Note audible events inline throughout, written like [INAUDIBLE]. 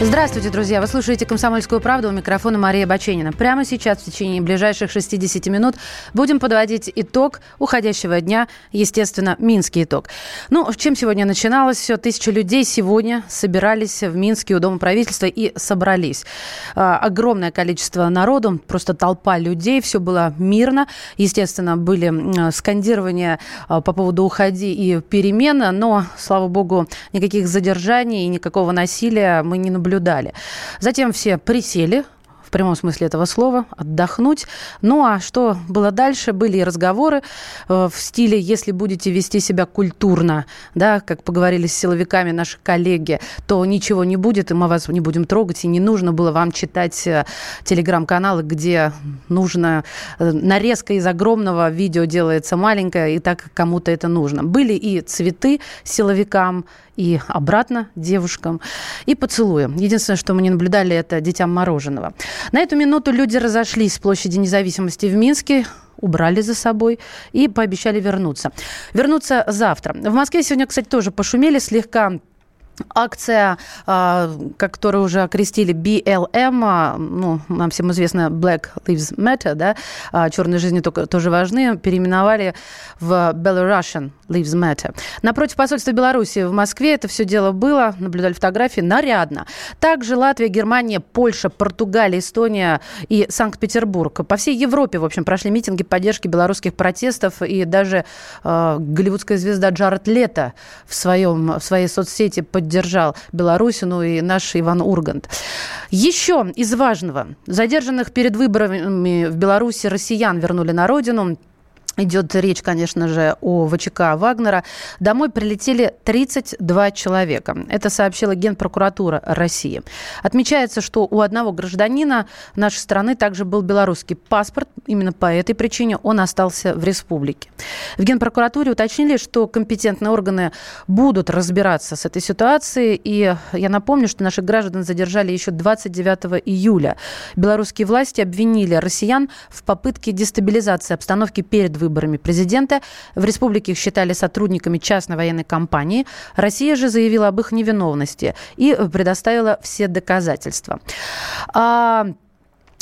Здравствуйте, друзья. Вы слушаете «Комсомольскую правду» у микрофона Мария Баченина. Прямо сейчас, в течение ближайших 60 минут, будем подводить итог уходящего дня, естественно, Минский итог. Ну, чем сегодня начиналось все? Тысячи людей сегодня собирались в Минске у Дома правительства и собрались. А, огромное количество народу, просто толпа людей, все было мирно. Естественно, были скандирования а, по поводу «уходи» и перемена, но, слава богу, никаких задержаний и никакого насилия мы не наблюдали наблюдали. Затем все присели, в прямом смысле этого слова, отдохнуть. Ну а что было дальше? Были и разговоры э, в стиле «если будете вести себя культурно», да, как поговорили с силовиками наши коллеги, то ничего не будет, и мы вас не будем трогать, и не нужно было вам читать э, телеграм-каналы, где нужно э, нарезка из огромного видео делается маленькая, и так кому-то это нужно. Были и цветы силовикам, и обратно девушкам, и поцелуем. Единственное, что мы не наблюдали, это детям мороженого. На эту минуту люди разошлись с площади независимости в Минске убрали за собой и пообещали вернуться. Вернуться завтра. В Москве сегодня, кстати, тоже пошумели слегка акция, а, которую уже окрестили BLM, а, ну, нам всем известно Black Lives Matter, да, а, черные жизни тоже важны, переименовали в Belarusian Lives Matter. Напротив посольства Беларуси в Москве это все дело было, наблюдали фотографии, нарядно. Также Латвия, Германия, Польша, Португалия, Эстония и Санкт-Петербург. По всей Европе, в общем, прошли митинги поддержки белорусских протестов, и даже э, голливудская звезда Джаред Лето в, своем, в своей соцсети поддержала поддержал Белоруссину и наш Иван Ургант. Еще из важного. Задержанных перед выборами в Беларуси россиян вернули на родину. Идет речь, конечно же, о ВЧК Вагнера. Домой прилетели 32 человека. Это сообщила Генпрокуратура России. Отмечается, что у одного гражданина нашей страны также был белорусский паспорт. Именно по этой причине он остался в республике. В Генпрокуратуре уточнили, что компетентные органы будут разбираться с этой ситуацией. И я напомню, что наших граждан задержали еще 29 июля. Белорусские власти обвинили россиян в попытке дестабилизации обстановки перед выборами выборами президента. В республике их считали сотрудниками частной военной компании. Россия же заявила об их невиновности и предоставила все доказательства. А,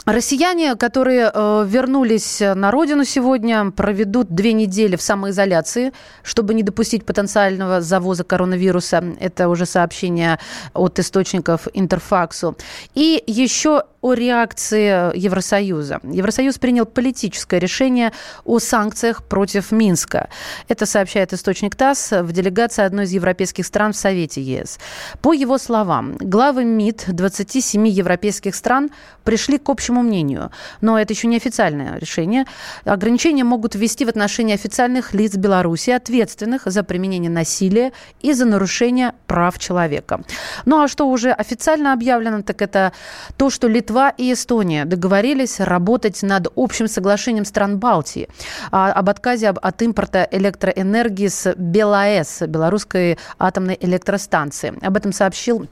Россияне, которые э, вернулись на родину сегодня, проведут две недели в самоизоляции, чтобы не допустить потенциального завоза коронавируса. Это уже сообщение от источников Интерфаксу. И еще о реакции Евросоюза. Евросоюз принял политическое решение о санкциях против Минска. Это сообщает источник ТАСС в делегации одной из европейских стран в Совете ЕС. По его словам, главы МИД 27 европейских стран пришли к общему мнению. Но это еще не официальное решение. Ограничения могут ввести в отношении официальных лиц Беларуси, ответственных за применение насилия и за нарушение прав человека. Ну а что уже официально объявлено, так это то, что Литва Литва и Эстония договорились работать над общим соглашением стран Балтии а, об отказе от импорта электроэнергии с БелАЭС, белорусской атомной электростанции. Об этом сообщил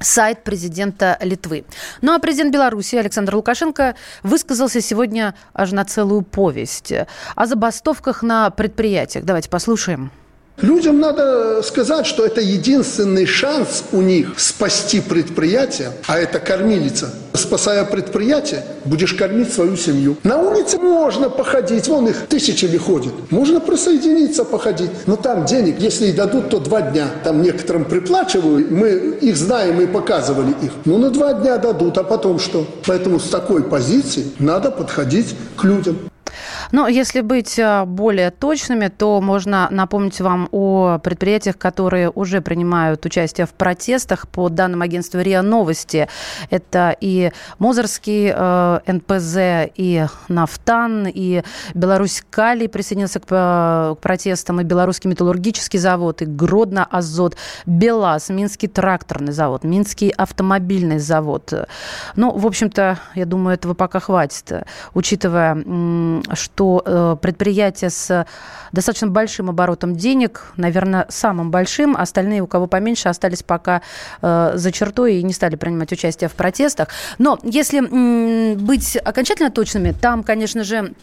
сайт президента Литвы. Ну а президент Беларуси Александр Лукашенко высказался сегодня аж на целую повесть о забастовках на предприятиях. Давайте послушаем. Людям надо сказать, что это единственный шанс у них спасти предприятие, а это кормилица. Спасая предприятие, будешь кормить свою семью. На улице можно походить, вон их тысячи ли ходят. Можно присоединиться, походить. Но там денег, если и дадут, то два дня. Там некоторым приплачивают, мы их знаем и показывали их. Ну, на два дня дадут, а потом что? Поэтому с такой позиции надо подходить к людям. Но если быть а, более точными, то можно напомнить вам о предприятиях, которые уже принимают участие в протестах. По данным агентства РИА Новости, это и Мозырский э, НПЗ, и Нафтан, и Беларусь Калий присоединился к, э, к протестам, и Белорусский металлургический завод, и Гродно Азот, БелАЗ, Минский тракторный завод, Минский автомобильный завод. Ну, в общем-то, я думаю, этого пока хватит, учитывая, что что э, предприятие с достаточно большим оборотом денег, наверное, самым большим, остальные, у кого поменьше, остались пока э, за чертой и не стали принимать участие в протестах. Но если быть окончательно точными, там, конечно же,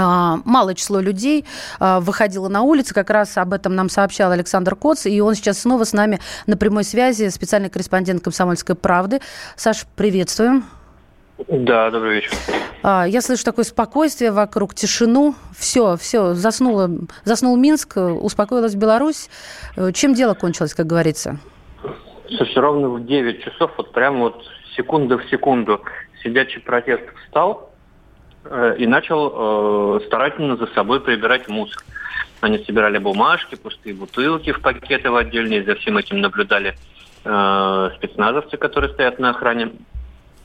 а, малое число людей а, выходило на улицы. Как раз об этом нам сообщал Александр Коц. И он сейчас снова с нами на прямой связи, специальный корреспондент «Комсомольской правды». Саш, приветствуем. Да, добрый вечер. А, я слышу такое спокойствие вокруг, тишину. Все, все, заснула, заснул Минск, успокоилась Беларусь. Чем дело кончилось, как говорится? Слушай, ровно в 9 часов, вот прямо вот секунда в секунду, сидячий протест встал, Э, и начал э, старательно за собой прибирать мусор. Они собирали бумажки, пустые бутылки в пакеты в отдельные, за всем этим наблюдали э, спецназовцы, которые стоят на охране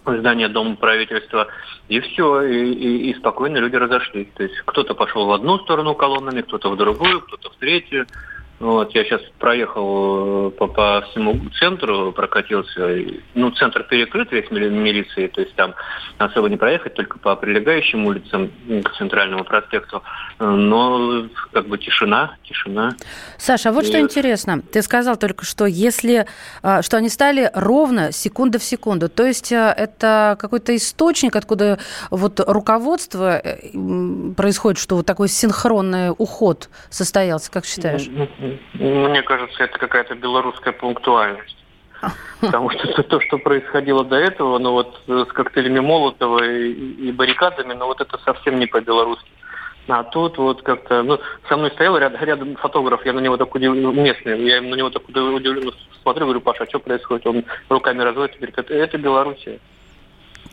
здания Дома правительства. И все, и, и, и спокойно люди разошлись. То есть кто-то пошел в одну сторону колоннами, кто-то в другую, кто-то в третью. Вот, я сейчас проехал э, по, по всему центру, прокатился. Ну, центр перекрыт весь милиции, то есть там особо не проехать, только по прилегающим улицам к центральному проспекту. Но как бы тишина, тишина. Саша, а вот И... что интересно. Ты сказал только что, если, а, что они стали ровно секунда в секунду. То есть э, это какой-то источник, откуда вот руководство э, происходит, что вот такой синхронный уход состоялся, как считаешь? Мне кажется, это какая-то белорусская пунктуальность. Потому что то, что происходило до этого, ну вот с коктейлями Молотова и, и баррикадами, ну вот это совсем не по-белорусски. А тут вот как-то, ну, со мной стоял ряд, рядом фотограф, я на него так удивлен, местный, я на него так удивленно смотрю, говорю, Паша, а что происходит? Он руками разводит говорит, это Белоруссия.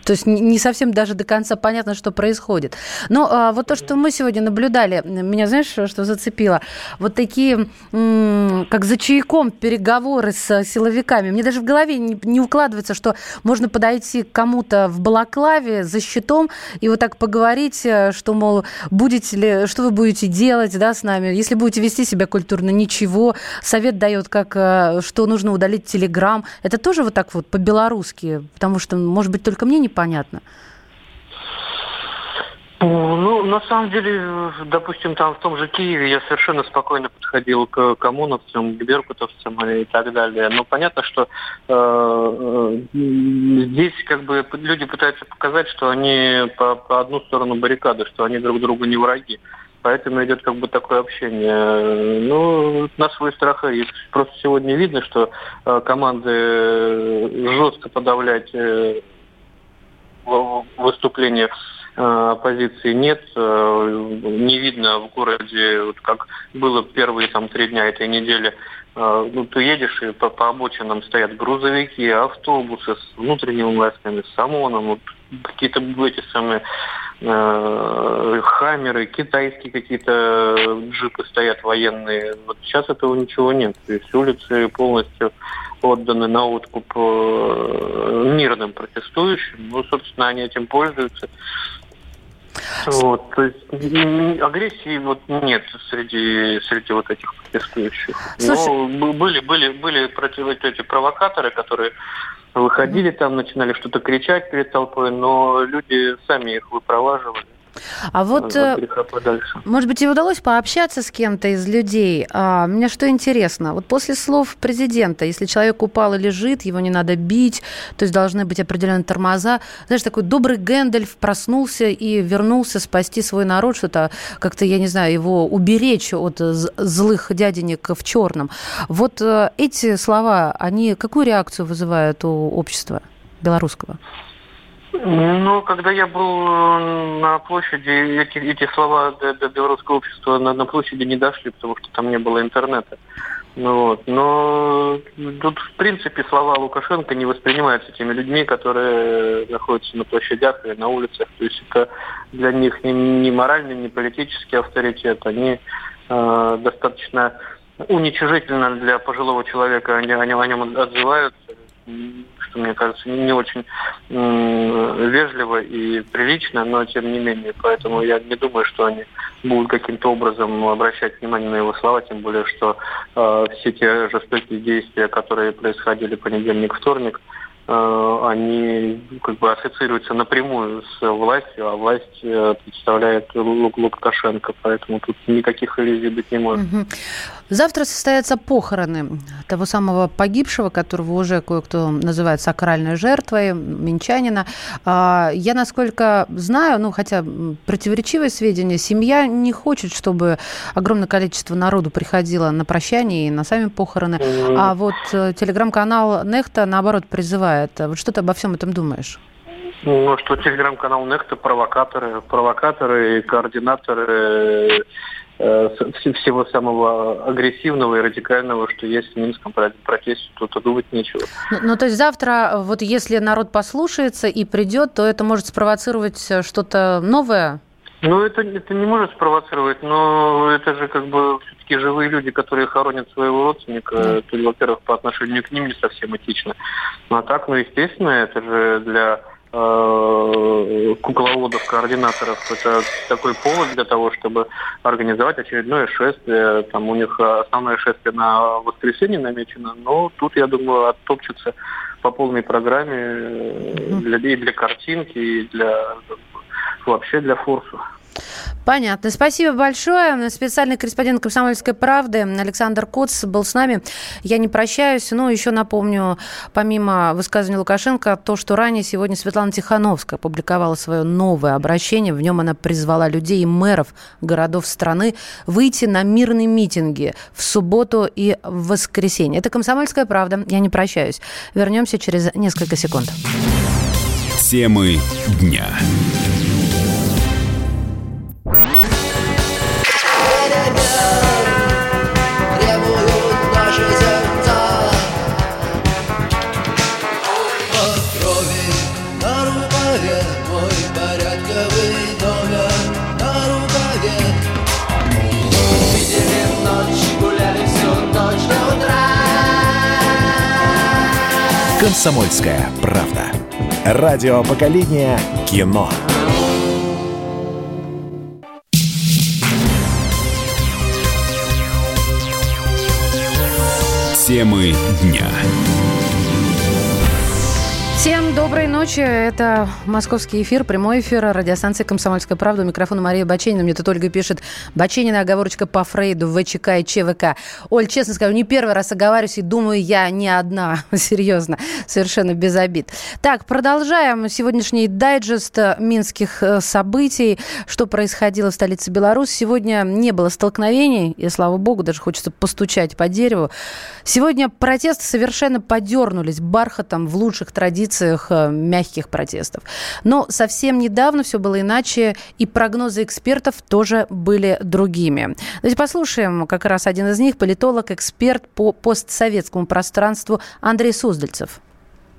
То есть не совсем даже до конца понятно, что происходит. Но а, вот то, что мы сегодня наблюдали, меня, знаешь, что зацепило? Вот такие, как за чайком, переговоры с силовиками. Мне даже в голове не, не укладывается, что можно подойти к кому-то в балаклаве за щитом и вот так поговорить, э, что, мол, будете ли, что вы будете делать да, с нами, если будете вести себя культурно, ничего. Совет дает, как, э, что нужно удалить Телеграм. Это тоже вот так вот по-белорусски, потому что, может быть, только мне не понятно? Ну, на самом деле, допустим, там в том же Киеве я совершенно спокойно подходил к коммуновцам, к беркутовцам и так далее. Но понятно, что э, э здесь как бы люди пытаются показать, что они по, по одну сторону баррикады, что они друг другу не враги. Поэтому идет как бы такое общение. Ну, на свой страх и риск. Просто сегодня видно, что э, команды жестко подавлять э, выступления э, оппозиции нет, э, не видно в городе, вот как было первые там три дня этой недели, э, ну, ты едешь, и по, по обочинам стоят грузовики, автобусы с внутренними войсками, с ОМОНом, вот, какие-то эти самые э, хаммеры, китайские какие-то джипы стоят военные. Вот сейчас этого ничего нет. То есть улицы полностью отданы на откуп э, мирным протестующим. Ну, собственно, они этим пользуются. Вот, то есть агрессии вот нет среди среди вот этих протестующих. Слушай... Но были были были против эти провокаторы, которые выходили там, начинали что-то кричать перед толпой, но люди сами их выпроваживали. А вот, э, может быть, и удалось пообщаться с кем-то из людей. А, мне что интересно, вот после слов президента, если человек упал и лежит, его не надо бить, то есть должны быть определенные тормоза. Знаешь, такой добрый Гэндальф проснулся и вернулся спасти свой народ, что-то как-то, я не знаю, его уберечь от злых дяденек в черном. Вот э, эти слова, они какую реакцию вызывают у общества белорусского? Ну, когда я был э, на площади, эти, эти слова до, до белорусского общества на, на площади не дошли, потому что там не было интернета. Ну, вот. Но тут, в принципе, слова Лукашенко не воспринимаются теми людьми, которые находятся на площадях и на улицах. То есть это для них не, не моральный, не политический авторитет. Они э, достаточно уничижительно для пожилого человека они о нем отзываются что мне кажется не очень вежливо и прилично, но тем не менее. Поэтому я не думаю, что они будут каким-то образом обращать внимание на его слова, тем более, что э, все те жестокие действия, которые происходили понедельник, вторник, Э, они как бы ассоциируются напрямую с властью, а власть э, представляет Лукашенко, поэтому тут никаких иллюзий быть не может. Завтра состоятся похороны того самого погибшего, которого уже кое-кто называет сакральной жертвой, минчанина. А, я, насколько знаю, ну, хотя противоречивые сведения, семья не хочет, чтобы огромное количество народу приходило на прощание и на сами похороны. Mm-hmm. А вот э, телеграм-канал Нехта, наоборот, призывает это. Вот что ты обо всем этом думаешь? Ну, что телеграм-канал Нехта провокаторы, провокаторы и координаторы э, всего самого агрессивного и радикального, что есть в Минском протесте, тут думать нечего. Ну, ну, то есть завтра, вот если народ послушается и придет, то это может спровоцировать э, что-то новое? Ну, это, это не может спровоцировать, но это же как бы все-таки живые люди, которые хоронят своего родственника. Mm. То, во-первых, по отношению к ним не совсем этично. Ну, а так, ну, естественно, это же для э, кукловодов, координаторов, это такой повод для того, чтобы организовать очередное шествие. Там у них основное шествие на воскресенье намечено, но тут, я думаю, оттопчутся по полной программе для, и для картинки, и для вообще для форсу. Понятно. Спасибо большое. Специальный корреспондент «Комсомольской правды» Александр Коц был с нами. Я не прощаюсь. Ну, еще напомню, помимо высказывания Лукашенко, то, что ранее сегодня Светлана Тихановская опубликовала свое новое обращение. В нем она призвала людей и мэров городов страны выйти на мирные митинги в субботу и в воскресенье. Это «Комсомольская правда». Я не прощаюсь. Вернемся через несколько секунд. Темы дня. «Комсомольская правда». Радио поколения кино. Темы дня. Доброй ночи. Это московский эфир, прямой эфир радиостанции «Комсомольская правда». У микрофона Мария Баченина. Мне тут Ольга пишет, Баченина оговорочка по Фрейду, ВЧК и ЧВК. Оль, честно скажу, не первый раз оговариваюсь и думаю, я не одна. [LAUGHS] Серьезно, совершенно без обид. Так, продолжаем сегодняшний дайджест минских э, событий. Что происходило в столице Беларуси. Сегодня не было столкновений, и слава богу, даже хочется постучать по дереву. Сегодня протесты совершенно подернулись бархатом в лучших традициях традициях э, мягких протестов. Но совсем недавно все было иначе, и прогнозы экспертов тоже были другими. Давайте послушаем как раз один из них, политолог, эксперт по постсоветскому пространству Андрей Суздальцев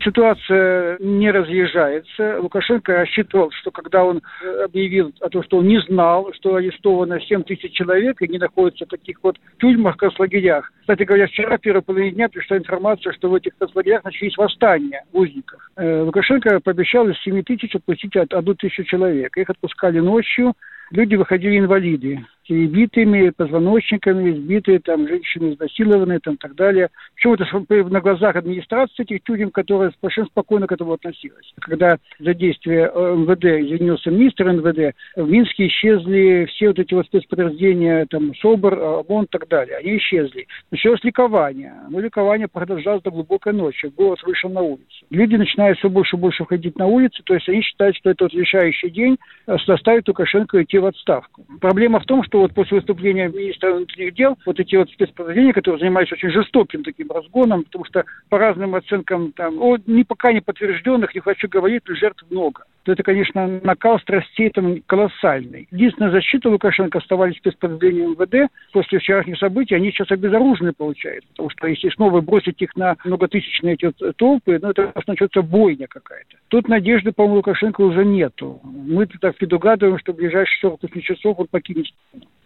ситуация не разъезжается. Лукашенко рассчитывал, что когда он объявил о том, что он не знал, что арестовано 7 тысяч человек и не находятся в таких вот тюрьмах, концлагерях. Кстати говоря, вчера, в первой половине дня, пришла информация, что в этих концлагерях начались восстания узников. Э, Лукашенко пообещал из 7 тысяч отпустить одну тысячу человек. Их отпускали ночью, люди выходили инвалиды перебитыми, позвоночниками, избитые, там, женщины изнасилованные, там, так далее. Причем это на глазах администрации этих тюрем, которая совершенно спокойно к этому относилась. Когда за действие э, МВД извинился министр МВД, в Минске исчезли все вот эти вот спецподразделения, там, СОБР, ОМОН и так далее. Они исчезли. Началось ликование. Но ликование продолжалось до глубокой ночи. Город вышел на улицу. Люди начинают все больше и больше входить на улицы, то есть они считают, что это вот решающий день э, заставит Лукашенко идти в отставку. Проблема в том, что вот после выступления министра внутренних дел вот эти вот спецподразделения, которые занимались очень жестоким таким разгоном, потому что по разным оценкам там, о, ни пока не подтвержденных, не хочу говорить, жертв много. То это, конечно, накал страстей там колоссальный. Единственная защита Лукашенко оставались спецподразделения МВД. После вчерашних событий они сейчас обезоружены, получается. Потому что если снова бросить их на многотысячные эти толпы, ну, это начнется бойня какая-то. Тут надежды, по-моему, Лукашенко уже нету. Мы так предугадываем, что в ближайшие 48 часов он покинет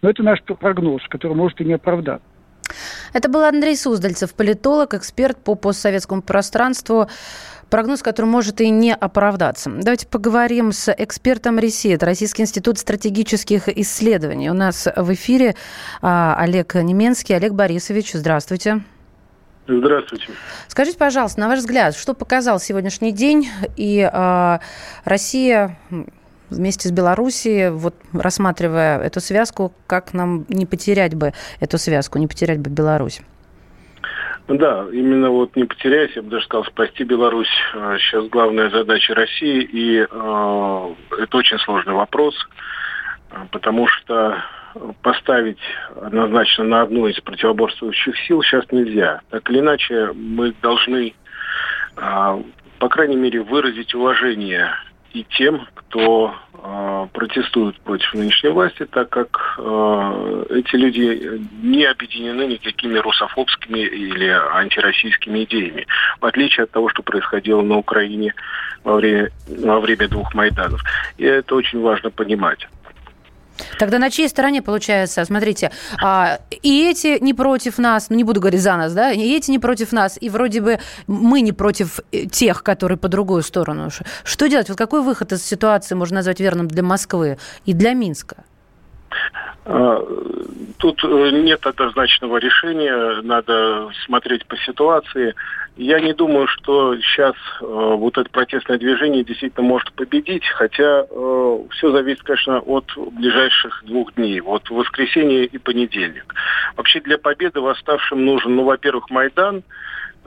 но это наш прогноз, который может и не оправдаться. Это был Андрей Суздальцев, политолог, эксперт по постсоветскому пространству. Прогноз, который может и не оправдаться. Давайте поговорим с экспертом РИСИ. Это Российский институт стратегических исследований. У нас в эфире а, Олег Неменский. Олег Борисович, здравствуйте. Здравствуйте. Скажите, пожалуйста, на ваш взгляд, что показал сегодняшний день и э, Россия вместе с Белоруссией, вот рассматривая эту связку, как нам не потерять бы эту связку, не потерять бы Беларусь? Да, именно вот не потеряйся, я бы даже сказал, спасти Беларусь сейчас главная задача России, и э, это очень сложный вопрос, потому что поставить однозначно на одну из противоборствующих сил сейчас нельзя. Так или иначе, мы должны, а, по крайней мере, выразить уважение и тем, кто э, протестует против нынешней власти, так как э, эти люди не объединены никакими русофобскими или антироссийскими идеями, в отличие от того, что происходило на Украине во время, во время двух Майданов. И это очень важно понимать. Тогда на чьей стороне получается, смотрите, а, и эти не против нас, ну не буду говорить за нас, да, и эти не против нас, и вроде бы мы не против э, тех, которые по другую сторону. Что делать? Вот какой выход из ситуации можно назвать верным для Москвы и для Минска? А, тут э, нет однозначного решения, надо смотреть по ситуации. Я не думаю, что сейчас э, вот это протестное движение действительно может победить, хотя э, все зависит, конечно, от ближайших двух дней, вот воскресенье и понедельник. Вообще для победы восставшим нужен, ну, во-первых, Майдан,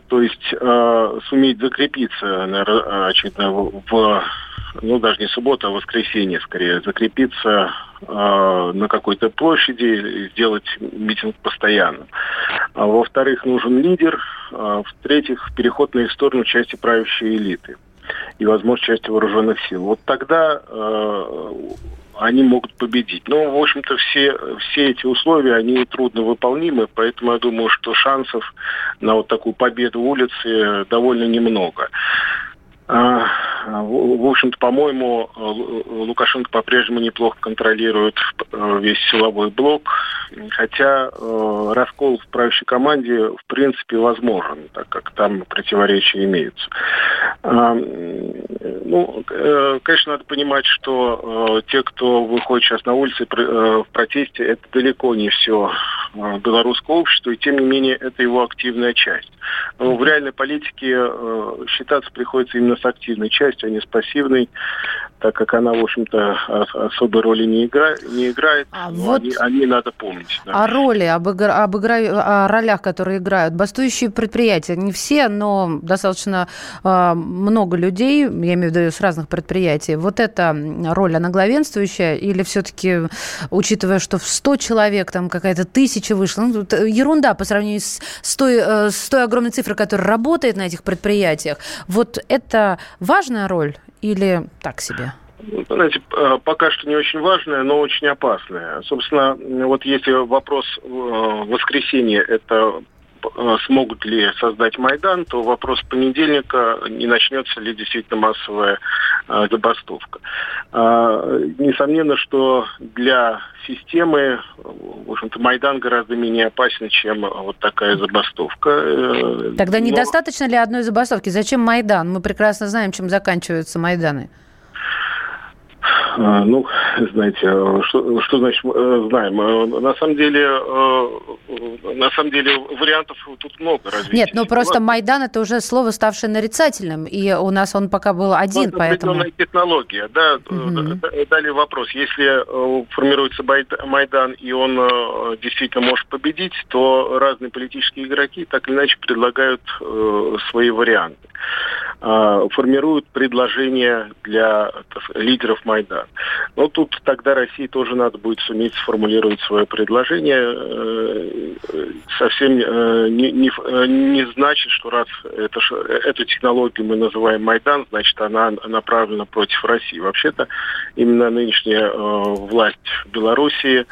то есть э, суметь закрепиться, наверное, очевидно, в ну, даже не суббота, а воскресенье скорее, закрепиться э, на какой-то площади, сделать митинг постоянно. А, во-вторых, нужен лидер. А, в-третьих, переход на их сторону части правящей элиты и, возможно, части вооруженных сил. Вот тогда э, они могут победить. Но, в общем-то, все, все эти условия, они трудно выполнимы, поэтому я думаю, что шансов на вот такую победу улицы довольно немного. А, в общем-то, по-моему, Лукашенко по-прежнему неплохо контролирует э, весь силовой блок, хотя э, раскол в правящей команде в принципе возможен, так как там противоречия имеются. А, ну, э, конечно, надо понимать, что те, кто выходит сейчас на улицы в протесте, это далеко не все белорусское общество, и тем не менее это его активная часть. Но в реальной политике считаться приходится именно с активной частью, а не с пассивной, так как она, в общем-то, особой роли не, игра, не играет. А вот они, они надо помнить. Да. О роли, об, игра, об игра, о ролях, которые играют. Бастующие предприятия, не все, но достаточно э, много людей, я имею в виду с разных предприятий. Вот эта роль, она главенствующая или все-таки, учитывая, что в 100 человек там какая-то тысяча вышла, ну, ерунда по сравнению с, с, той, э, с той огромной цифрой, которая работает на этих предприятиях. Вот это важная роль или так себе? Ну, знаете, э, пока что не очень важная, но очень опасная. Собственно, вот если вопрос э, воскресенья это э, смогут ли создать Майдан, то вопрос понедельника, не начнется ли действительно массовая забастовка. Несомненно, что для системы, в общем-то, Майдан гораздо менее опасен, чем вот такая забастовка. Э, Тогда Но... недостаточно ли одной забастовки? Зачем Майдан? Мы прекрасно знаем, чем заканчиваются Майданы. А, ну, знаете, а, что, что значит э, знаем? А, на самом деле, э, на самом деле вариантов тут много развития. Нет, ну просто Майдан это уже слово, ставшее нарицательным, и у нас он пока был один, ну, поэтому... технология, да. Угу. Далее вопрос. Если э, формируется Майдан, и он действительно может победить, то разные политические игроки так или иначе предлагают свои варианты. Формируют предложения для лидеров Майдана. Но тут тогда России тоже надо будет суметь сформулировать свое предложение. Э, совсем э, не, не, э, не значит, что раз это, эту технологию мы называем Майдан, значит она направлена против России. Вообще-то именно нынешняя власть в Белоруссии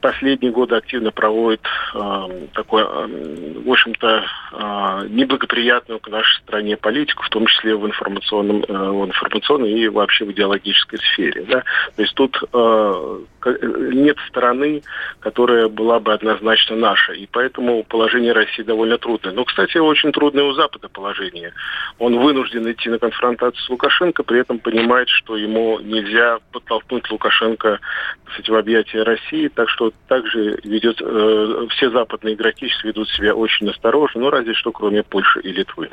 последние годы активно проводит э, такой, э, в общем-то, э, неблагоприятную к нашей стране политику, в том числе в информационном, э, в информационной и вообще в идеологической сфере. Да? То есть тут э, нет стороны, которая была бы однозначно наша. И поэтому положение России довольно трудное. Но, кстати, очень трудное у Запада положение. Он вынужден идти на конфронтацию с Лукашенко, при этом понимает, что ему нельзя подтолкнуть Лукашенко кстати, в объятия России. Так что также ведет, э, все западные игроки ведут себя очень осторожно, ну, разве что кроме Польши и Литвы.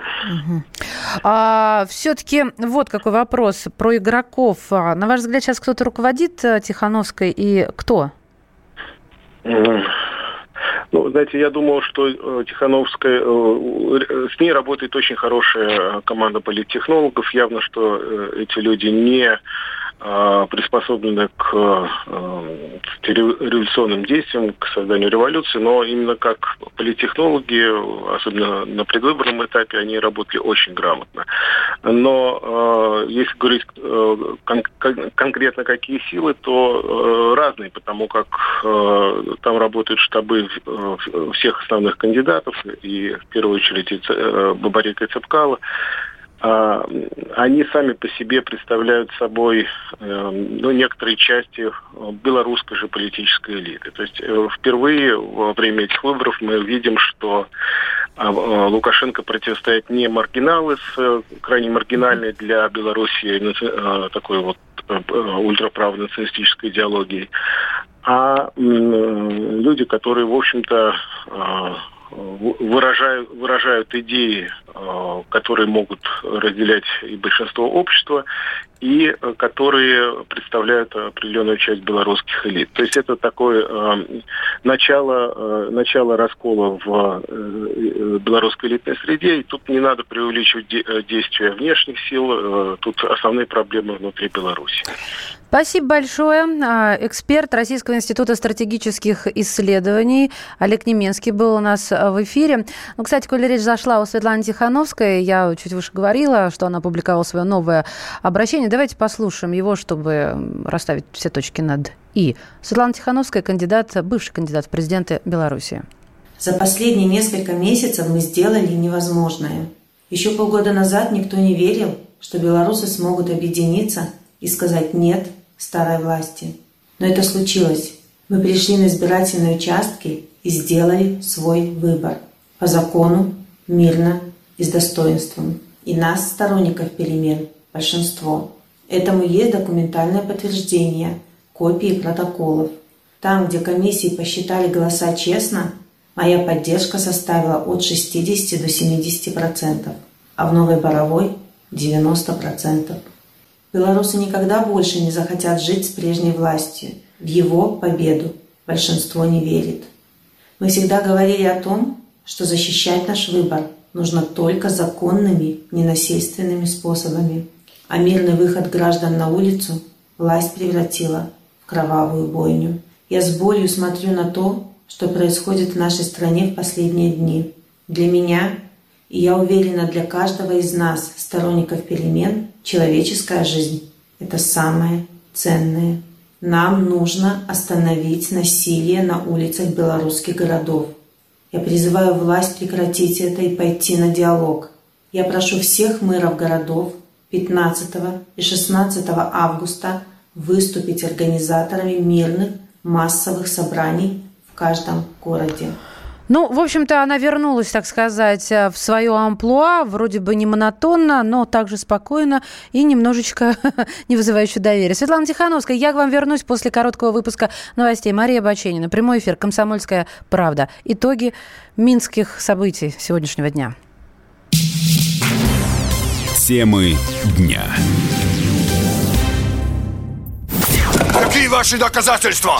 А, все-таки вот какой вопрос про игроков. А, на ваш взгляд, сейчас кто-то руководит э, Тихановской и кто? Ну, знаете, я думал, что э, Тихановская, э, с ней работает очень хорошая команда политтехнологов. Явно, что э, эти люди не приспособлены к э, революционным действиям, к созданию революции, но именно как политтехнологи, особенно на предвыборном этапе, они работали очень грамотно. Но э, если говорить э, конкретно какие силы, то разные, потому как там работают штабы всех основных кандидатов, и в первую очередь Бабарика Цепкала, а, они сами по себе представляют собой эм, ну, некоторые части э, белорусской же политической элиты. То есть э, впервые во время этих выборов мы видим, что а, э, Лукашенко противостоит не маргиналы крайне маргинальной для Беларуси такой вот ультраправой националистической идеологией, а люди, которые, в общем-то, выражают, выражают идеи, э, которые могут разделять и большинство общества, и э, которые представляют определенную часть белорусских элит. То есть это такое э, начало, начало раскола в белорусской элитной среде, и тут не надо преувеличивать действия внешних сил, тут основные проблемы внутри Беларуси. Спасибо большое. А, эксперт Российского института стратегических исследований Олег Неменский был у нас а, в эфире. Ну, кстати, коли речь зашла о Светлане Тихановской, я чуть выше говорила, что она опубликовала свое новое обращение. Давайте послушаем его, чтобы расставить все точки над «и». Светлана Тихановская, кандидат, бывший кандидат в президенты Беларуси. За последние несколько месяцев мы сделали невозможное. Еще полгода назад никто не верил, что белорусы смогут объединиться и сказать «нет» старой власти. Но это случилось. Мы пришли на избирательные участки и сделали свой выбор. По закону, мирно и с достоинством. И нас, сторонников перемен, большинство. Этому есть документальное подтверждение, копии протоколов. Там, где комиссии посчитали голоса честно, моя поддержка составила от 60 до 70%, а в Новой Боровой – 90%. Белорусы никогда больше не захотят жить с прежней властью. В его победу большинство не верит. Мы всегда говорили о том, что защищать наш выбор нужно только законными, ненасильственными способами. А мирный выход граждан на улицу власть превратила в кровавую бойню. Я с болью смотрю на то, что происходит в нашей стране в последние дни. Для меня и я уверена, для каждого из нас, сторонников перемен, человеческая жизнь – это самое ценное. Нам нужно остановить насилие на улицах белорусских городов. Я призываю власть прекратить это и пойти на диалог. Я прошу всех мэров городов 15 и 16 августа выступить организаторами мирных массовых собраний в каждом городе. Ну, в общем-то, она вернулась, так сказать, э, в свое амплуа, вроде бы не монотонно, но также спокойно и немножечко [LAUGHS] не вызывающе доверия. Светлана Тихановская, я к вам вернусь после короткого выпуска новостей. Мария Баченина, прямой эфир «Комсомольская правда». Итоги минских событий сегодняшнего дня. Темы дня. Какие ваши доказательства?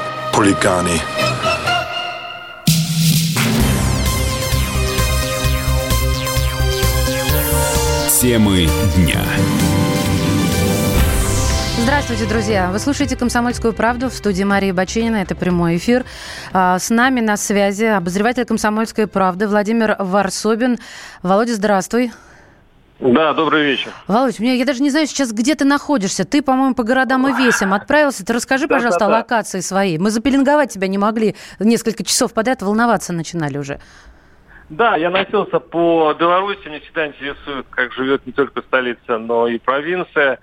Хулиганы. Темы дня. Здравствуйте, друзья. Вы слушаете «Комсомольскую правду» в студии Марии Баченина. Это прямой эфир. А, с нами на связи обозреватель «Комсомольской правды» Владимир Варсобин. Володя, здравствуй. Да, добрый вечер. Володь, мне, я даже не знаю сейчас, где ты находишься. Ты, по-моему, по городам и весям отправился. Ты расскажи, да, пожалуйста, да, да. о локации своей. Мы запеленговать тебя не могли. Несколько часов подряд волноваться начинали уже. Да, я носился по Беларуси. Мне всегда интересует, как живет не только столица, но и провинция.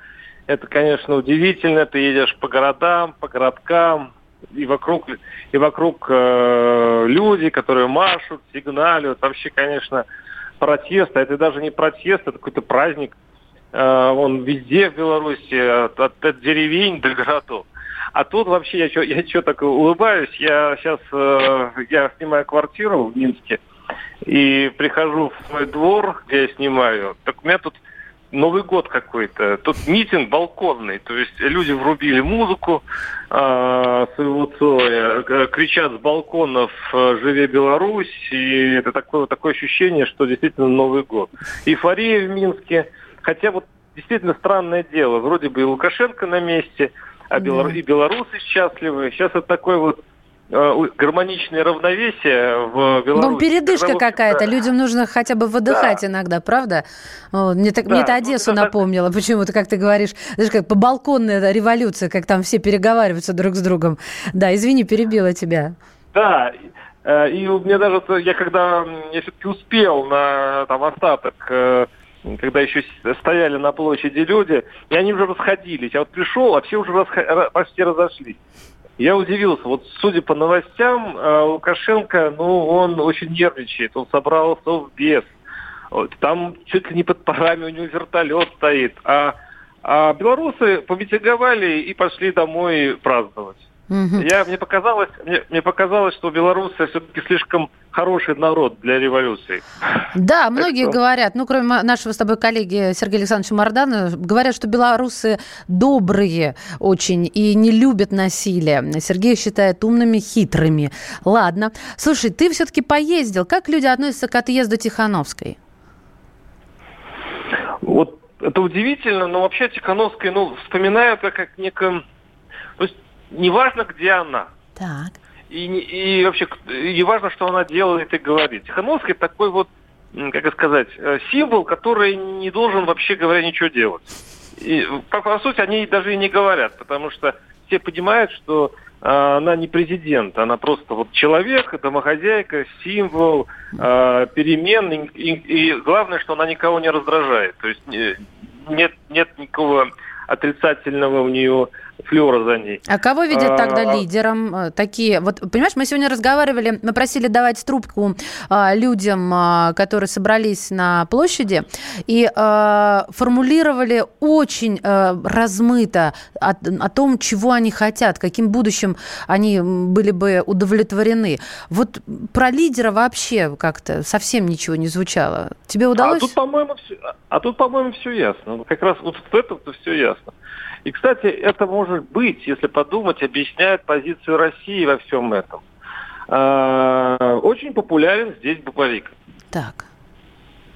Это, конечно, удивительно. Ты едешь по городам, по городкам, и вокруг, и вокруг э, люди, которые машут, сигналят. Вообще, конечно, протест. А это даже не протест, это какой-то праздник. Э, он везде в Беларуси, от, от, от деревень до городов. А тут вообще я что [LAUGHS] я чё так улыбаюсь. Я сейчас э, я снимаю квартиру в Минске и прихожу в свой двор, где я снимаю. Так у меня тут Новый год какой-то. Тут митинг балконный. То есть люди врубили музыку э, своего Цоя, кричат с балконов «Живе Беларусь!» И это такое, такое ощущение, что действительно Новый год. Эйфория в Минске. Хотя вот действительно странное дело. Вроде бы и Лукашенко на месте, а белору... и белорусы счастливы. Сейчас это такой вот гармоничное равновесие в Беларуси. Ну, передышка какая-то. Людям нужно хотя бы выдыхать да. иногда, правда? Мне, так, да. мне это ну, Одессу ну, напомнило. Почему-то, как ты говоришь, знаешь, как по балконная революция, как там все переговариваются друг с другом. Да, извини, перебила тебя. Да, э, и мне даже, я когда, я все-таки успел на там остаток э, когда еще стояли на площади люди, и они уже расходились. Я вот пришел, а все уже расход... почти разошлись. Я удивился. Вот судя по новостям, э, Лукашенко, ну, он очень нервничает. Он собрал совбез. Вот, там чуть ли не под парами у него вертолет стоит. А, а белорусы помитинговали и пошли домой праздновать. Угу. Я, мне, показалось, мне, мне показалось, что белорусы все-таки слишком хороший народ для революции. Да, многие что... говорят, ну, кроме нашего с тобой коллеги Сергея Александровича Мардана, говорят, что белорусы добрые очень и не любят насилие. Сергей считает умными, хитрыми. Ладно. Слушай, ты все-таки поездил. Как люди относятся к отъезду Тихановской? Вот это удивительно, но вообще Тихановской, ну, вспоминаю как, как неком... То есть неважно, где она. Так. И, и вообще, не важно, что она делает и говорит. Тихановская такой вот, как сказать, э, символ, который не должен вообще говоря ничего делать. И, по, по сути, они даже и не говорят, потому что все понимают, что э, она не президент, она просто вот человек, домохозяйка, символ, э, перемен, и, и, и главное, что она никого не раздражает. То есть э, нет, нет никакого отрицательного у нее флера за ней. А кого видят тогда а, лидером? Э, такие, вот, понимаешь, мы сегодня разговаривали, мы просили давать трубку а, людям, а, которые собрались на площади, и а, формулировали очень а, размыто о, о том, чего они хотят, каким будущим они были бы удовлетворены. Вот про лидера вообще как-то совсем ничего не звучало. Тебе а удалось? А тут, по-моему, все, а тут, по-моему, все ясно. Как раз вот в этом-то все ясно. И, кстати, это может быть, если подумать, объясняет позицию России во всем этом. А, очень популярен здесь Бабарик. Так.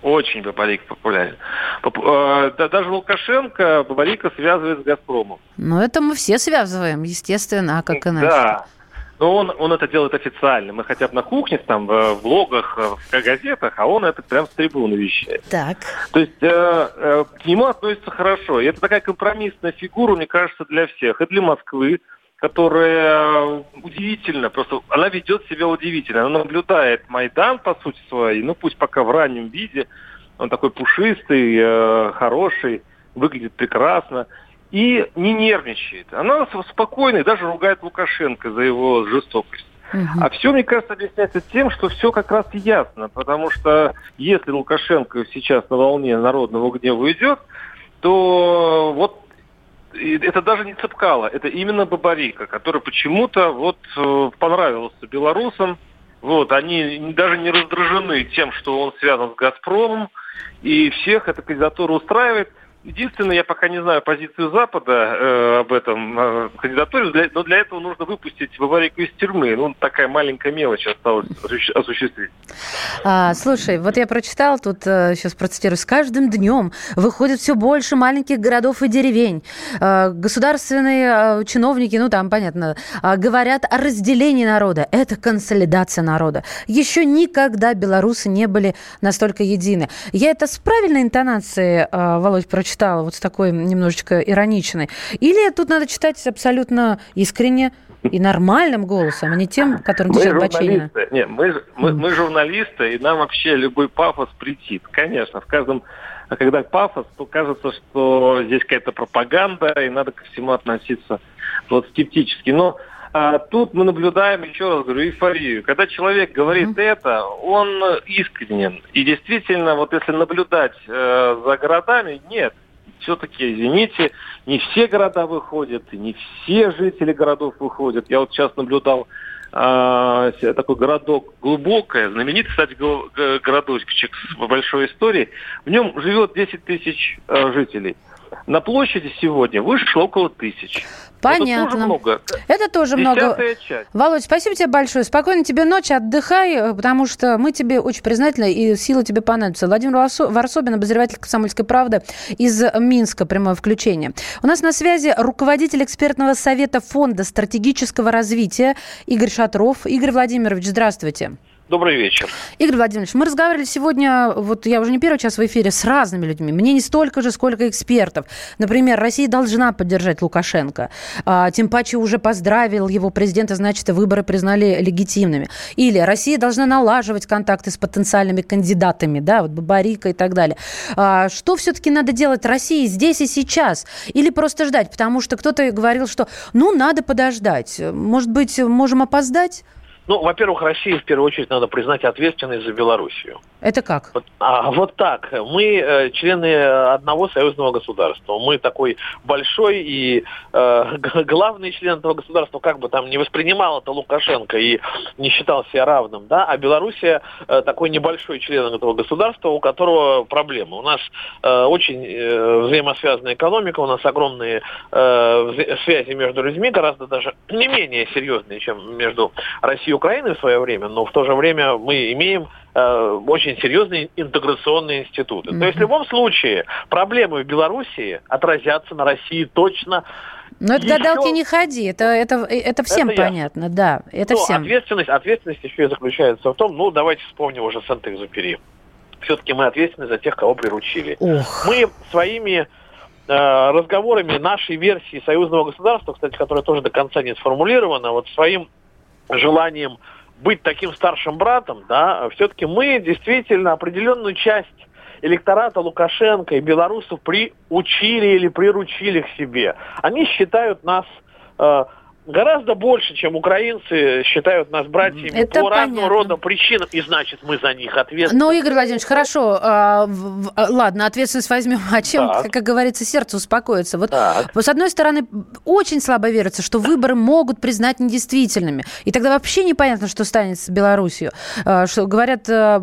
Очень Бабарик популярен. А, даже Лукашенко Бабарика связывает с «Газпромом». Ну, это мы все связываем, естественно, а как иначе? Да. Но он, он это делает официально. Мы хотя бы на кухне, там, в блогах, в газетах, а он это прям с трибуны вещает. Так. То есть э, э, к нему относятся хорошо. И это такая компромиссная фигура, мне кажется, для всех. И для Москвы, которая удивительно, просто она ведет себя удивительно. Она наблюдает Майдан, по сути своей, ну пусть пока в раннем виде. Он такой пушистый, э, хороший, выглядит прекрасно и не нервничает. Она спокойна и даже ругает Лукашенко за его жестокость. А все, мне кажется, объясняется тем, что все как раз ясно. Потому что если Лукашенко сейчас на волне народного гнева идет, то вот это даже не Цепкало, это именно Бабарика, который почему-то вот э, понравился белорусам. Вот, они даже не раздражены тем, что он связан с «Газпромом», и всех эта кандидатура устраивает. Единственное, я пока не знаю позицию Запада э, об этом э, кандидатуре, для, но для этого нужно выпустить Баварику из тюрьмы. Ну, такая маленькая мелочь осталась осуществить. А, слушай, вот я прочитал тут, э, сейчас процитирую, с каждым днем выходит все больше маленьких городов и деревень. Э, государственные э, чиновники, ну там, понятно, э, говорят о разделении народа. Это консолидация народа. Еще никогда белорусы не были настолько едины. Я это с правильной интонацией, э, Володь, прочитала читала, вот с такой немножечко ироничной? Или тут надо читать абсолютно искренне и нормальным голосом, а не тем, которым течет Баченина? Нет, мы, мы, мы журналисты, и нам вообще любой пафос претит. Конечно, в каждом а когда пафос, то кажется, что здесь какая-то пропаганда, и надо ко всему относиться вот скептически. Но а, тут мы наблюдаем, еще раз говорю, эйфорию. Когда человек говорит mm-hmm. это, он искренен. И действительно, вот если наблюдать э, за городами, нет, все-таки, извините, не все города выходят, не все жители городов выходят. Я вот сейчас наблюдал э, такой городок глубокое, знаменитый, кстати, городочек с большой историей. В нем живет 10 тысяч э, жителей. На площади сегодня вышло около тысяч. Понятно. Это тоже много. Это тоже много. Часть. Володь, спасибо тебе большое. Спокойной тебе ночи, отдыхай, э, потому что мы тебе очень признательны, и силы тебе понадобятся. Владимир Варсобин, обозреватель «Комсомольской правды» из Минска, прямое включение. У нас на связи руководитель экспертного совета Фонда стратегического развития Игорь Шатров. Игорь Владимирович, здравствуйте. Добрый вечер. Игорь Владимирович, мы разговаривали сегодня, вот я уже не первый час в эфире, с разными людьми. Мне не столько же, сколько экспертов. Например, Россия должна поддержать Лукашенко. А, тем паче уже поздравил его президента, значит, выборы признали легитимными. Или Россия должна налаживать контакты с потенциальными кандидатами, да, вот Бабарика и так далее. А, что все-таки надо делать России здесь и сейчас? Или просто ждать? Потому что кто-то говорил, что ну, надо подождать. Может быть, можем опоздать? Ну, во-первых, России в первую очередь надо признать ответственность за Белоруссию. Это как? Вот, а, вот так. Мы э, члены одного союзного государства. Мы такой большой и э, главный член этого государства, как бы там не воспринимал это Лукашенко и не считал себя равным, да, а Белоруссия э, такой небольшой член этого государства, у которого проблемы. У нас э, очень э, взаимосвязанная экономика, у нас огромные э, связи между людьми, гораздо даже не менее серьезные, чем между Россией и Украиной в свое время, но в то же время мы имеем э, очень серьезные интеграционные институты. Mm-hmm. То есть в любом случае проблемы в Белоруссии отразятся на России точно. Но это еще... гадалки не ходи, это, это, это всем это понятно, да, это Но всем. Ответственность, ответственность еще и заключается в том, ну давайте вспомним уже Сент-Экзупери. Все-таки мы ответственны за тех, кого приручили. Ох. Мы своими э, разговорами нашей версии союзного государства, кстати, которая тоже до конца не сформулирована, вот своим желанием быть таким старшим братом, да, все-таки мы действительно определенную часть электората Лукашенко и белорусов приучили или приручили к себе. Они считают нас э, гораздо больше, чем украинцы считают нас братьями Это по понятно. разного рода причинам, и значит мы за них ответственны. Ну, Игорь Владимирович, хорошо, э, в, ладно, ответственность возьмем, а чем, как, как говорится, сердце успокоится? Вот, так. с одной стороны, очень слабо верится, что выборы могут признать недействительными, и тогда вообще непонятно, что станет с Белоруссией. Э, что, говорят, э,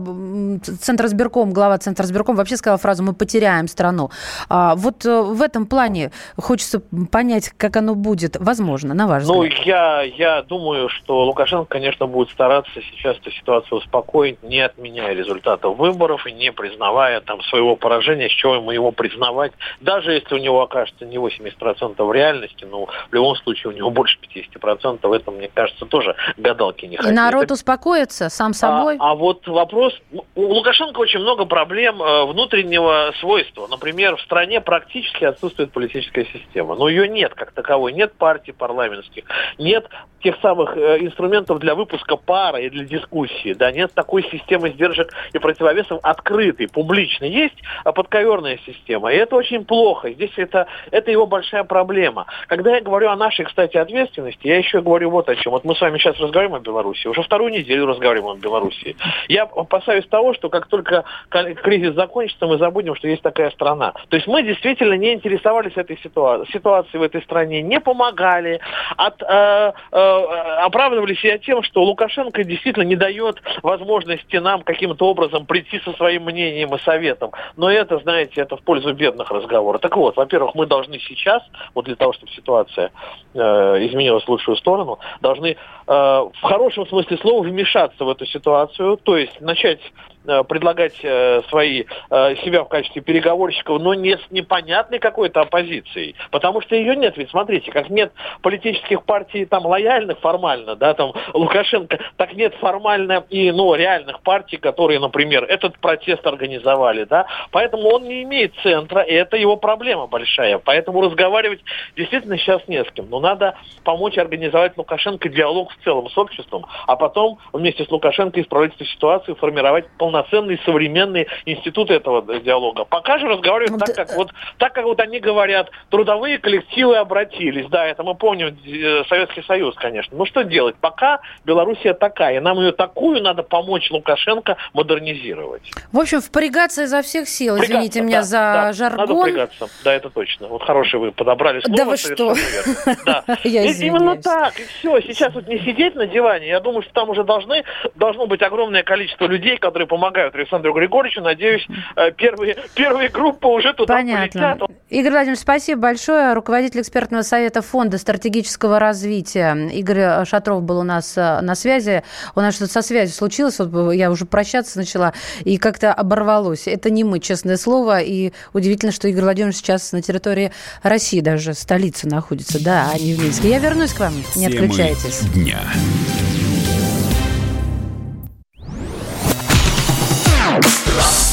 Центр избирком, глава Центра избирком вообще сказал фразу «мы потеряем страну». А, вот э, в этом плане хочется понять, как оно будет, возможно, на ваш ну, я, я думаю, что Лукашенко, конечно, будет стараться сейчас эту ситуацию успокоить, не отменяя результатов выборов и не признавая там своего поражения, с чего ему его признавать. Даже если у него окажется не 80% в реальности, но в любом случае у него больше 50%, в этом, мне кажется, тоже гадалки не хотят. И народ Это... успокоится сам собой? А, а вот вопрос... У Лукашенко очень много проблем э, внутреннего свойства. Например, в стране практически отсутствует политическая система. Но ее нет как таковой. Нет партии парламентских этих. Нет тех самых э, инструментов для выпуска пара и для дискуссии, да, нет такой системы сдержек и противовесов открытой, публичной. Есть а подковерная система, и это очень плохо. Здесь это, это его большая проблема. Когда я говорю о нашей, кстати, ответственности, я еще говорю вот о чем. Вот мы с вами сейчас разговариваем о Беларуси, уже вторую неделю разговариваем о Беларуси. Я опасаюсь того, что как только кризис закончится, мы забудем, что есть такая страна. То есть мы действительно не интересовались этой ситуацией, ситуацией в этой стране, не помогали, от, э, э, оправдывали себя тем, что Лукашенко действительно не дает возможности нам каким-то образом прийти со своим мнением и советом. Но это, знаете, это в пользу бедных разговоров. Так вот, во-первых, мы должны сейчас, вот для того, чтобы ситуация э, изменилась в лучшую сторону, должны э, в хорошем смысле слова вмешаться в эту ситуацию, то есть начать предлагать э, свои э, себя в качестве переговорщиков, но не с непонятной какой-то оппозицией, потому что ее нет. Ведь смотрите, как нет политических партий там лояльных формально, да, там Лукашенко, так нет формально и, ну, реальных партий, которые, например, этот протест организовали, да, поэтому он не имеет центра, и это его проблема большая, поэтому разговаривать действительно сейчас не с кем, но надо помочь организовать Лукашенко диалог в целом с обществом, а потом вместе с Лукашенко исправить эту ситуацию, формировать полноценный полноценные современные институты этого диалога. Пока же разговаривают ну, так, как вот так, как вот они говорят, трудовые коллективы обратились. Да, это мы помним э, Советский Союз, конечно. Ну что делать? Пока Белоруссия такая, и нам ее такую надо помочь Лукашенко модернизировать. В общем, впрягаться изо всех сил. Впрягаться, Извините меня да, за да, жаргон. Надо впрягаться. Да, это точно. Вот хороший вы подобрали слово. Да вы что? [LAUGHS] Да. Я Именно так. И все. Сейчас вот не сидеть на диване. Я думаю, что там уже должны, должно быть огромное количество людей, которые помогают Александру Григорьевичу. Надеюсь, э, первые, первые группы уже туда Понятно. полетят. Игорь Владимирович, спасибо большое. Руководитель экспертного совета Фонда стратегического развития Игорь Шатров был у нас э, на связи. У нас что-то со связью случилось. Вот я уже прощаться начала, и как-то оборвалось. Это не мы, честное слово. И удивительно, что Игорь Владимирович сейчас на территории России даже, столица находится, да, а не в Минске. Я вернусь к вам. Не Темы отключайтесь. дня.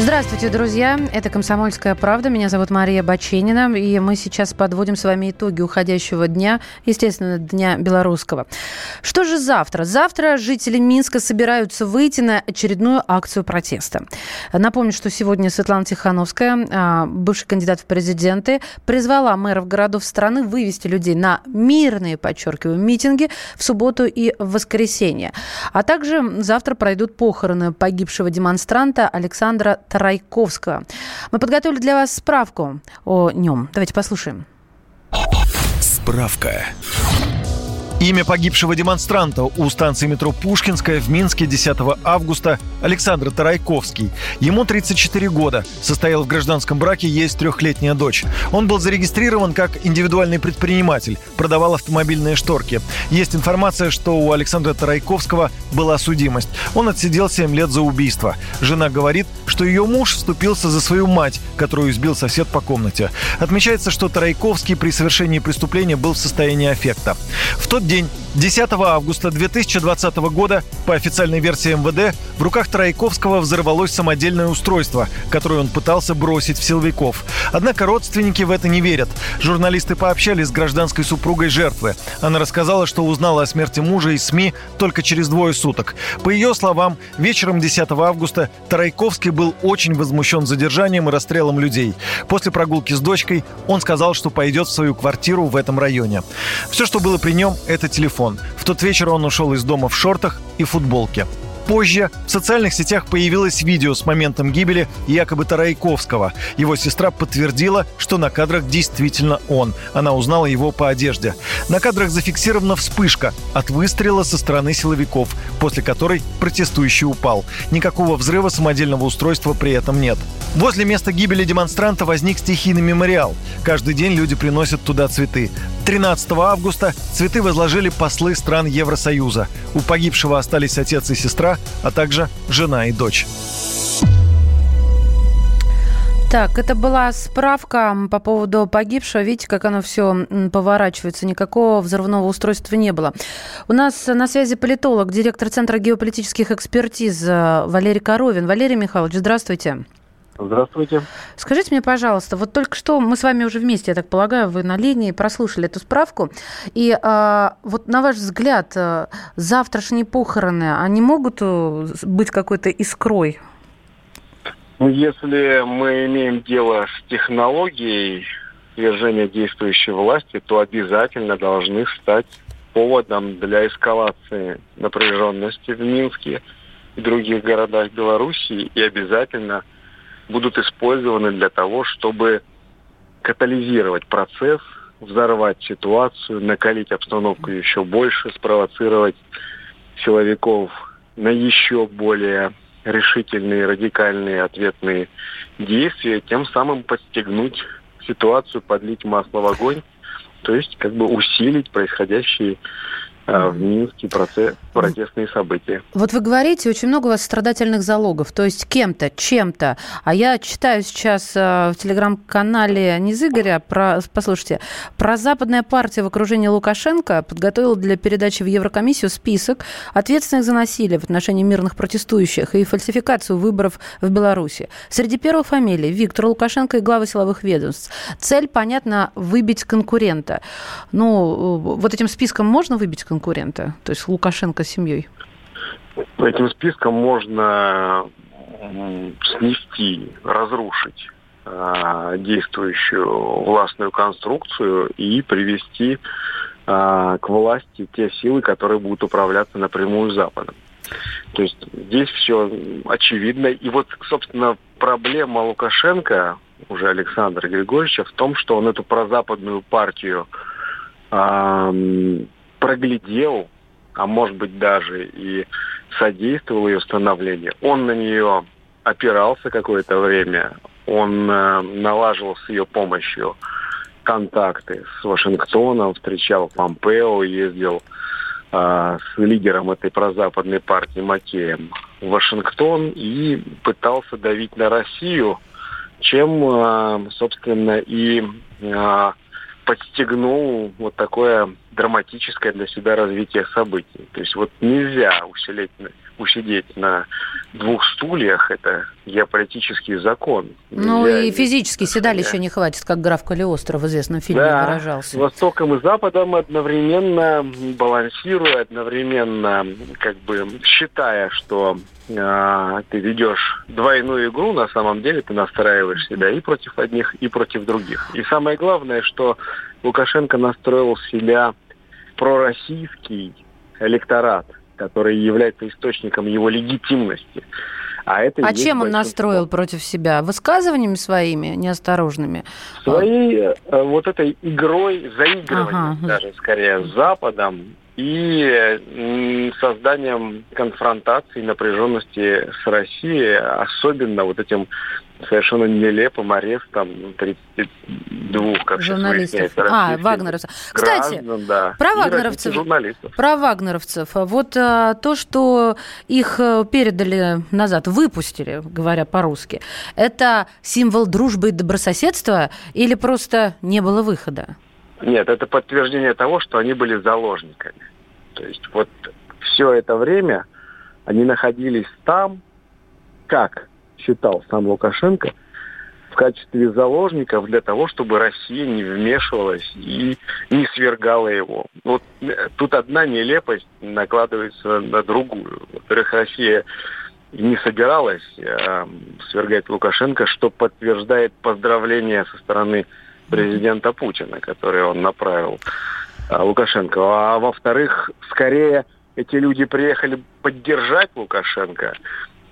Здравствуйте, друзья. Это «Комсомольская правда». Меня зовут Мария Баченина. И мы сейчас подводим с вами итоги уходящего дня, естественно, Дня Белорусского. Что же завтра? Завтра жители Минска собираются выйти на очередную акцию протеста. Напомню, что сегодня Светлана Тихановская, а, бывший кандидат в президенты, призвала мэров городов страны вывести людей на мирные, подчеркиваю, митинги в субботу и в воскресенье. А также завтра пройдут похороны погибшего демонстранта Александра Тарайковского. Мы подготовили для вас справку о нем. Давайте послушаем. Справка. Имя погибшего демонстранта у станции метро Пушкинская в Минске 10 августа Александр Тарайковский. Ему 34 года. Состоял в гражданском браке, есть трехлетняя дочь. Он был зарегистрирован как индивидуальный предприниматель, продавал автомобильные шторки. Есть информация, что у Александра Тарайковского была судимость. Он отсидел 7 лет за убийство. Жена говорит, что ее муж вступился за свою мать, которую избил сосед по комнате. Отмечается, что Тарайковский при совершении преступления был в состоянии аффекта. В тот день 10 августа 2020 года, по официальной версии МВД, в руках Трояковского взорвалось самодельное устройство, которое он пытался бросить в силовиков. Однако родственники в это не верят. Журналисты пообщались с гражданской супругой жертвы. Она рассказала, что узнала о смерти мужа из СМИ только через двое суток. По ее словам, вечером 10 августа Тарайковский был очень возмущен задержанием и расстрелом людей. После прогулки с дочкой он сказал, что пойдет в свою квартиру в этом районе. Все, что было при нем, это телефон. В тот вечер он ушел из дома в шортах и футболке. Позже в социальных сетях появилось видео с моментом гибели якобы Тарайковского. Его сестра подтвердила, что на кадрах действительно он. Она узнала его по одежде. На кадрах зафиксирована вспышка от выстрела со стороны силовиков, после которой протестующий упал. Никакого взрыва самодельного устройства при этом нет. Возле места гибели демонстранта возник стихийный мемориал. Каждый день люди приносят туда цветы. 13 августа цветы возложили послы стран Евросоюза. У погибшего остались отец и сестра, а также жена и дочь. Так, это была справка по поводу погибшего. Видите, как оно все поворачивается. Никакого взрывного устройства не было. У нас на связи политолог, директор Центра геополитических экспертиз э, Валерий Коровин. Валерий Михайлович, здравствуйте. Здравствуйте. Скажите мне, пожалуйста, вот только что мы с вами уже вместе, я так полагаю, вы на линии прослушали эту справку. И а, вот на ваш взгляд, э, завтрашние похороны, они могут э, быть какой-то искрой? Ну, если мы имеем дело с технологией свержения действующей власти, то обязательно должны стать поводом для эскалации напряженности в Минске и других городах Беларуси и обязательно – будут использованы для того, чтобы катализировать процесс, взорвать ситуацию, накалить обстановку еще больше, спровоцировать силовиков на еще более решительные, радикальные ответные действия, тем самым подстегнуть ситуацию, подлить масло в огонь, то есть как бы усилить происходящие в Минске процесс, протестные события. Вот вы говорите, очень много у вас страдательных залогов, то есть кем-то, чем-то. А я читаю сейчас э, в телеграм-канале не Игоря, про, послушайте, про западная партия в окружении Лукашенко подготовила для передачи в Еврокомиссию список ответственных за насилие в отношении мирных протестующих и фальсификацию выборов в Беларуси. Среди первых фамилий Виктор Лукашенко и главы силовых ведомств. Цель, понятно, выбить конкурента. Ну, вот этим списком можно выбить конкурента? Конкурента, то есть Лукашенко с семьей? Этим спискам можно снести, разрушить э, действующую властную конструкцию и привести э, к власти те силы, которые будут управляться напрямую Западом. То есть здесь все очевидно. И вот, собственно, проблема Лукашенко, уже Александра Григорьевича, в том, что он эту прозападную партию э, проглядел, а может быть даже и содействовал ее становлению. Он на нее опирался какое-то время, он э, налаживал с ее помощью контакты с Вашингтоном, встречал Помпео, ездил э, с лидером этой прозападной партии Макеем в Вашингтон и пытался давить на Россию, чем, э, собственно, и э, подстегнул вот такое драматическое для себя развитие событий. То есть вот нельзя усилить, усидеть на двух стульях, это геополитический закон. Ну нельзя и физически седалища не хватит, как граф Калиостро в известном фильме да, выражался. Востоком и Западом одновременно балансируя, одновременно как бы считая, что э, ты ведешь двойную игру, на самом деле ты настраиваешь себя и против одних, и против других. И самое главное, что Лукашенко настроил себя пророссийский электорат, который является источником его легитимности. А, это а чем он настроил против себя? Высказываниями своими неосторожными? Своей э, вот этой игрой, заигрыванием ага. даже скорее с Западом и созданием конфронтации, напряженности с Россией, особенно вот этим совершенно нелепым арестом 32 как журналистов. А, вагнеровцев. Кстати, да, про вагнеровцев. Журналистов. Про вагнеровцев. Вот а, то, что их э, передали назад, выпустили, говоря по-русски, это символ дружбы и добрососедства или просто не было выхода? Нет, это подтверждение того, что они были заложниками. То есть вот все это время они находились там, как считал сам Лукашенко, в качестве заложников для того, чтобы Россия не вмешивалась и не свергала его. Вот э, тут одна нелепость накладывается на другую. Во-первых, Россия не собиралась э, свергать Лукашенко, что подтверждает поздравления со стороны президента Путина, которые он направил э, Лукашенко. А во-вторых, скорее эти люди приехали поддержать Лукашенко,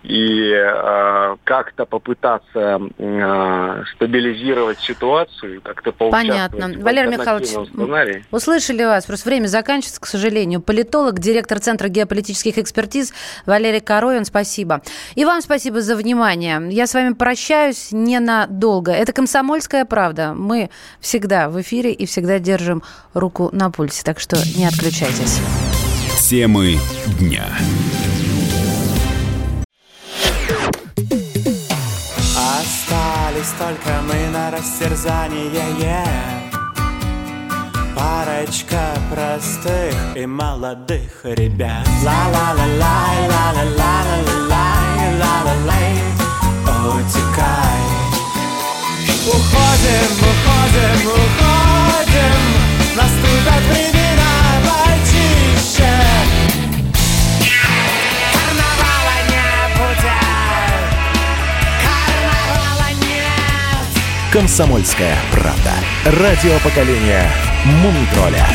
и э, как-то попытаться э, стабилизировать ситуацию, как-то Понятно. Валерий Михайлович, сценарии. услышали вас. Просто время заканчивается, к сожалению. Политолог, директор Центра геополитических экспертиз Валерий Коровин, спасибо. И вам спасибо за внимание. Я с вами прощаюсь ненадолго. Это «Комсомольская правда». Мы всегда в эфире и всегда держим руку на пульсе, так что не отключайтесь. Темы дня. Остались только мы на растерзание Парочка простых и молодых ребят. Ла-ла-ла-лай, ла-ла-ла-ла-ла-лай, ла-ла-лай. Утекай. Уходим, уходим, уходим. Наступят времена «Комсомольская правда». Радио поколения Мумий тролля.